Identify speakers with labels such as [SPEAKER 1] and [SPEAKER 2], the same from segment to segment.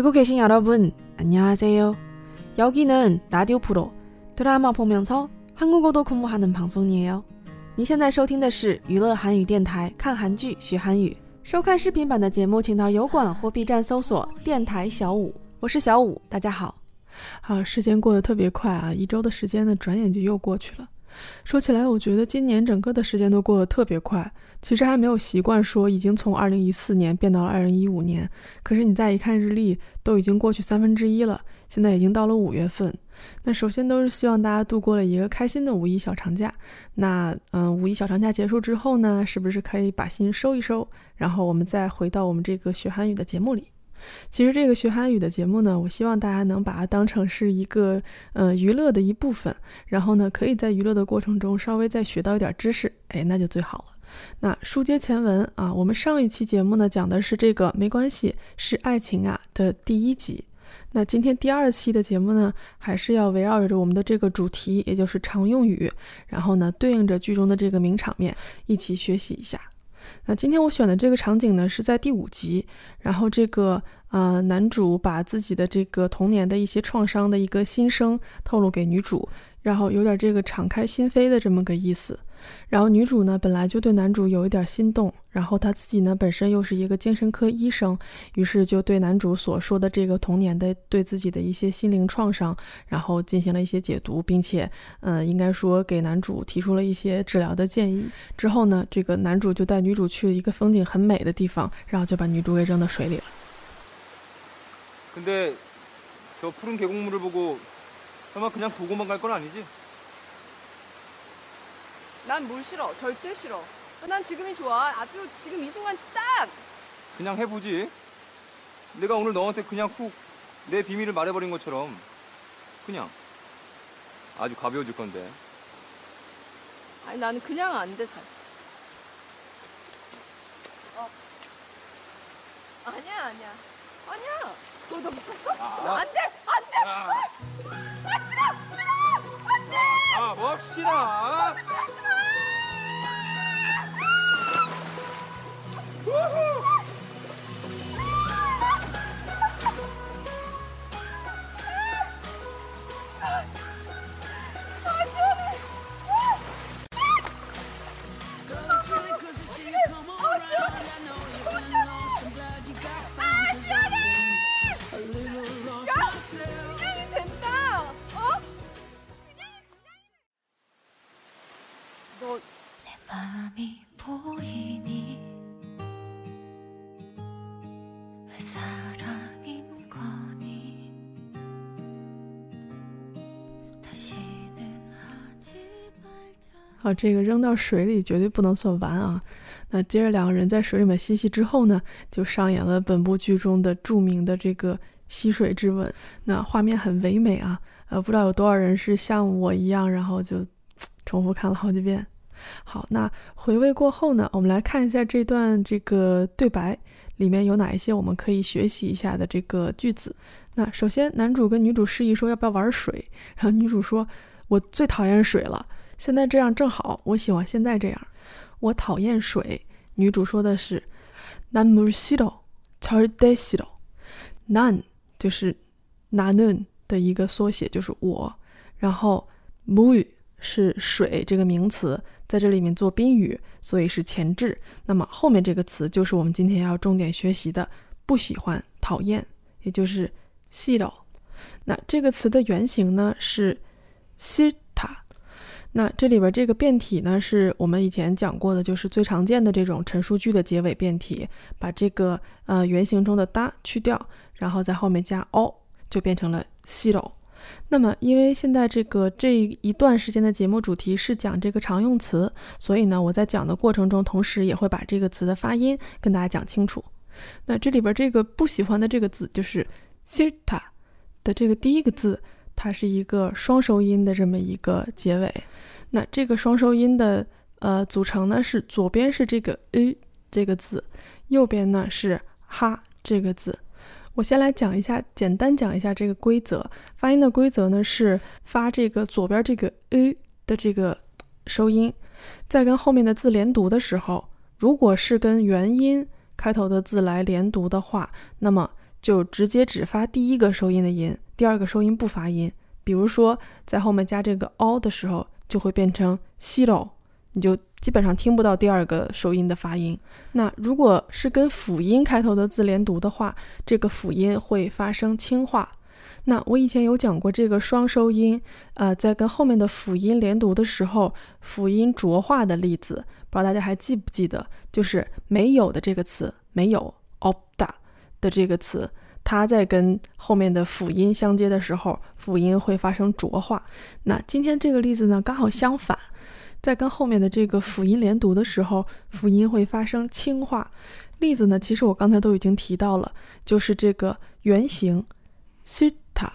[SPEAKER 1] 듣고 계신 여러분, 안녕하세요. 여기는 라디오 프로 드라마 보면서 한국어도 공부하는 방송이에요.
[SPEAKER 2] 你现在收听的是娱乐韩语电台，看韩剧学韩语。收看视频版的节目，请到油管或 B 站搜索“电台小五”。我是小五，大家好。好，时间过得特别快啊！一周的时间呢，转眼就又过去了。 说起来，我觉得今年整个的时间都过得特别快。其实还没有习惯说已经从二零一四年变到了二零一五年。可是你再一看日历，都已经过去三分之一了。现在已经到了五月份。那首先都是希望大家度过了一个开心的五一小长假。那嗯，五一小长假结束之后呢，是不是可以把心收一收，然后我们再回到我们这个学韩语的节目里？其实这个学韩语的节目呢，我希望大家能把它当成是一个呃娱乐的一部分，然后呢，可以在娱乐的过程中稍微再学到一点知识，哎，那就最好了。那书接前文啊，我们上一期节目呢讲的是这个没关系是爱情啊的第一集。那今天第二期的节目呢，还是要围绕着我们的这个主题，也就是常用语，然后呢对应着剧中的这个名场面一起学习一下。那今天我选的这个场景呢，是在第五集，然后这个呃男主把自己的这个童年的一些创伤的一个心声透露给女主，然后有点这个敞开心扉的这么个意思。然后女主呢，本来就对男主有一点心动，然后她自己呢，本身又是一个精神科医生，于是就对男主所说的这个童年的对自己的一些心灵创伤，然后进行了一些解读，并且，嗯，应该说给男主提出了一些治疗的建议。之后呢，这个男主就带女主去了一个风景很美的地方，然后就把女主给扔到水里了。
[SPEAKER 3] 근데저푸른계곡물을보고 설마 그냥 보고만 갈 건 아니지
[SPEAKER 4] 난물 싫어. 절대 싫어. 난 지금이 좋아. 아주 지금 이 순간 딱.
[SPEAKER 3] 그냥 해보지. 내가 오늘 너한테 그냥 훅 내 비밀을 말해버린 것처럼 그냥 아주 가벼워질 건데.
[SPEAKER 4] 아니 나는 그냥 안 돼, 잘. 어. 아니야, 아니야. 아니야. 너, 너 미쳤어? 아, 안 돼! 안 돼! 아, 아 싫어! 싫어! 안 돼!
[SPEAKER 3] 아, 뭡시다!
[SPEAKER 2] 啊，这个扔到水里绝对不能算完啊！那接着两个人在水里面嬉戏之后呢，就上演了本部剧中的著名的这个吸水之吻。那画面很唯美啊！呃，不知道有多少人是像我一样，然后就重复看了好几遍。好，那回味过后呢，我们来看一下这段这个对白里面有哪一些我们可以学习一下的这个句子。那首先，男主跟女主示意说要不要玩水，然后女主说：“我最讨厌水了。”现在这样正好，我喜欢现在这样。我讨厌水。女主说的是난물싫어절대싫어 난， 就是나는的一个缩写，就是我。然后물是水这个名词，在这里面做宾语，所以是前置。那么后面这个词就是我们今天要重点学习的，不喜欢、讨厌，也就是싫어那这个词的原型呢是싫 다。 那这里边这个变体呢，是我们以前讲过的，就是最常见的这种陈述句的结尾变体，把这个呃原型中的哒去掉，然后在后面加 o，就变成了西喽。那么因为现在这个这一段时间的节目主题是讲这个常用词，所以呢，我在讲的过程中，同时也会把这个词的发音跟大家讲清楚。那这里边这个不喜欢的这个字就是西塔的这个第一个字。它是一个双收音的这么一个结尾，那这个双收音的呃组成呢是左边是这个 a 这个字，右边呢是哈这个字。我先来讲一下，简单讲一下这个规则。发音的规则呢是发这个左边这个 a 的这个收音，在跟后面的字连读的时候，如果是跟元音开头的字来连读的话，那么就直接只发第一个收音的音，第二个收音不发音。比如说在后面加这个 o 的时候，就会变成 siro，你就基本上听不到第二个收音的发音。那如果是跟辅音开头的字连读的话，这个辅音会发生轻化。那我以前有讲过这个双收音，呃，在跟后面的辅音连读的时候，辅音浊化的例子，不知道大家还记不记得？就是没有的这个词，没有 opda 的这个词，它在跟后面的辅音相接的时候，辅音会发生浊化。那今天这个例子呢，刚好相反，在跟后面的这个辅音连读的时候，辅音会发生轻化。例子呢，其实我刚才都已经提到了，就是这个原型 sita。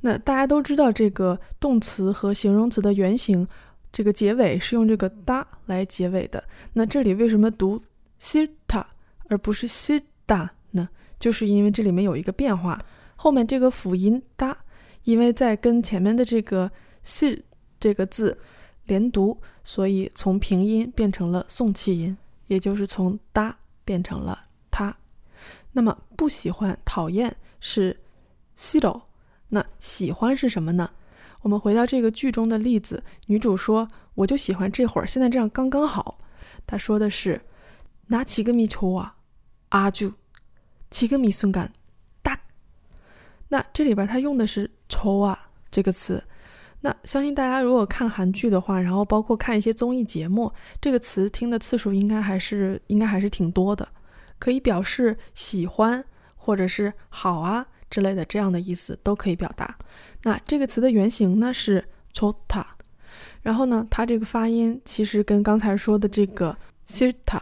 [SPEAKER 2] 那大家都知道，这个动词和形容词的原型，这个结尾是用这个哒来结尾的。那这里为什么读 sita 而不是 sita 呢？就是因为这里面有一个变化，后面这个辅音哒，因为在跟前面的这个信这个字连读，所以从平音变成了送气音，也就是从哒变成了他。那么不喜欢、讨厌是 sido。那喜欢是什么呢？我们回到这个剧中的例子，女主说：“我就喜欢这会儿，现在这样刚刚好。”她说的是“拿起个米球啊，阿就，起个米순간哒。”那这里边她用的是“抽啊”这个词。那相信大家如果看韩剧的话，然后包括看一些综艺节目，这个词听的次数应该还是应该还是挺多的，可以表示喜欢或者是好啊。之类的这样的意思都可以表达。那这个词的原型呢是丑塔然后呢，它这个发音其实跟刚才说的这个 sita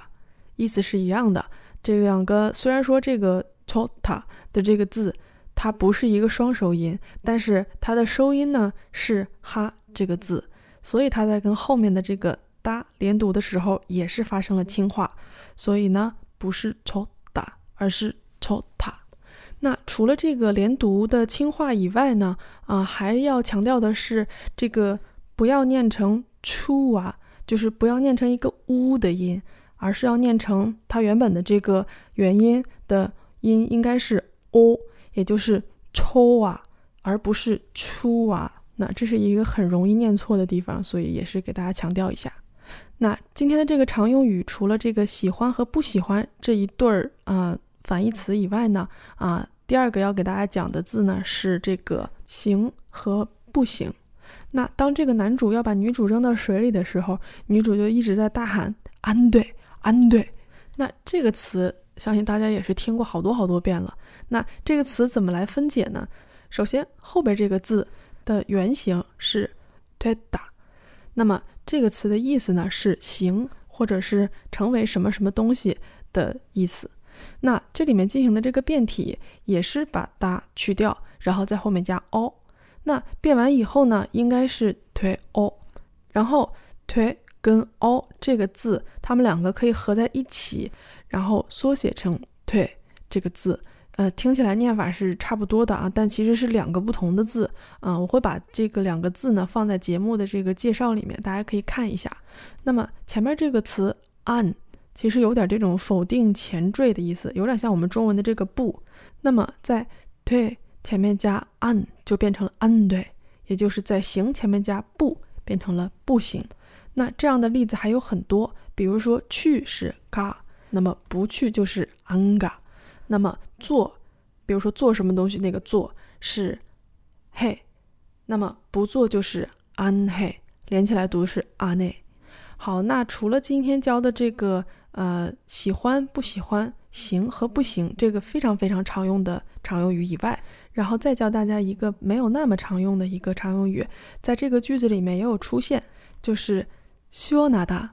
[SPEAKER 2] 意思是一样的。这两个虽然说这个 chota 的这个字它不是一个双收音，但是它的收音呢是哈这个字，所以它在跟后面的这个哒连读的时候也是发生了轻化，所以呢不是 chota，而是 chota。那除了这个连读的轻化以外呢，啊，还要强调的是这个不要念成 “chu” 啊，就是不要念成一个乌的音，而是要念成它原本的这个元音的音应该是 o，也就是抽啊，而不是出啊。那这是一个很容易念错的地方，所以也是给大家强调一下。那今天的这个常用语，除了这个喜欢和不喜欢这一对儿啊反义词以外呢，啊。第二个要给大家讲的字呢是这个行和不行。那当这个男主要把女主扔到水里的时候，女主就一直在大喊“安对，安对”。那这个词相信大家也是听过好多好多遍了。那这个词怎么来分解呢？首先后边这个字的原型是推打，那么这个词的意思呢是行或者是成为什么什么东西的意思。那这里面进行的这个变体也是把哒去掉，然后在后面加 o。那变完以后呢，应该是推 o，然后推跟 o 这个字，它们两个可以合在一起，然后缩写成退这个字。呃，听起来念法是差不多的啊，但其实是两个不同的字啊。我会把这个两个字呢放在节目的这个介绍里面，大家可以看一下。那么前面这个词 an。其实有点这种否定前缀的意思，有点像我们中文的这个不。那么在对前面加 an 就变成了 an 对，也就是在行前面加不变成了不行。那这样的例子还有很多，比如说去是 ga，那么不去就是 anga。那么做，比如说做什么东西那个做是 he，那么不做就是 an he，连起来读是 ane。好，那除了今天教的这个。呃，喜欢不喜欢，行和不行，这个非常非常常用的常用语以外，然后再教大家一个没有那么常用的一个常用语，在这个句子里面也有出现，就是希望拿 다，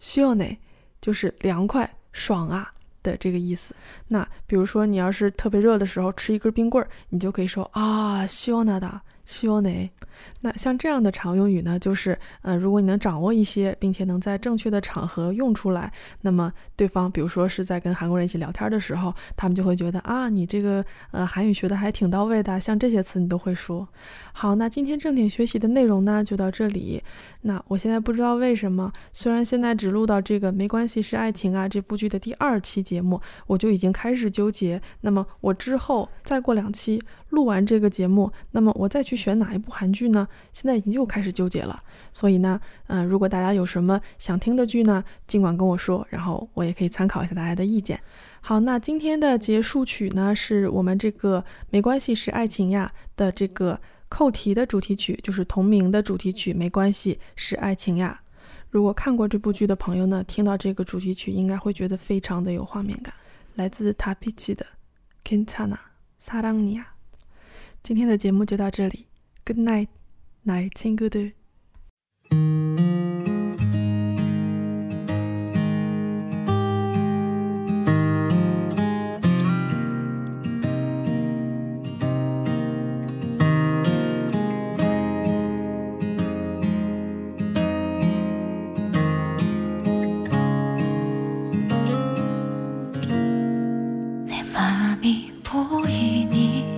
[SPEAKER 2] 希望呢，就是凉快爽啊的这个意思。那比如说你要是特别热的时候吃一根冰棍儿，你就可以说啊，希望拿 다。 希望内。那像这样的常用语呢，就是呃，如果你能掌握一些，并且能在正确的场合用出来，那么对方，比如说是在跟韩国人一起聊天的时候，他们就会觉得啊，你这个呃韩语学的还挺到位的，像这些词你都会说。好，那今天正点学习的内容呢，就到这里。那我现在不知道为什么，虽然现在只录到这个没关系是爱情啊这部剧的第二期节目，我就已经开始纠结，那么我之后再过两期。录完这个节目，那么我再去选哪一部韩剧呢？现在已经又开始纠结了。所以呢，嗯，如果大家有什么想听的剧呢，尽管跟我说，然后我也可以参考一下大家的意见。好，那今天的结束曲呢，是我们这个没关系是爱情呀的这个扣题的主题曲，就是同名的主题曲。没关系是爱情呀。如果看过这部剧的朋友呢，听到这个主题曲应该会觉得非常的有画面感，来自塔皮奇的《괜찮아사랑이야》。 今天的节目就到这里，Good night，奶亲哥的。
[SPEAKER 5] 행복한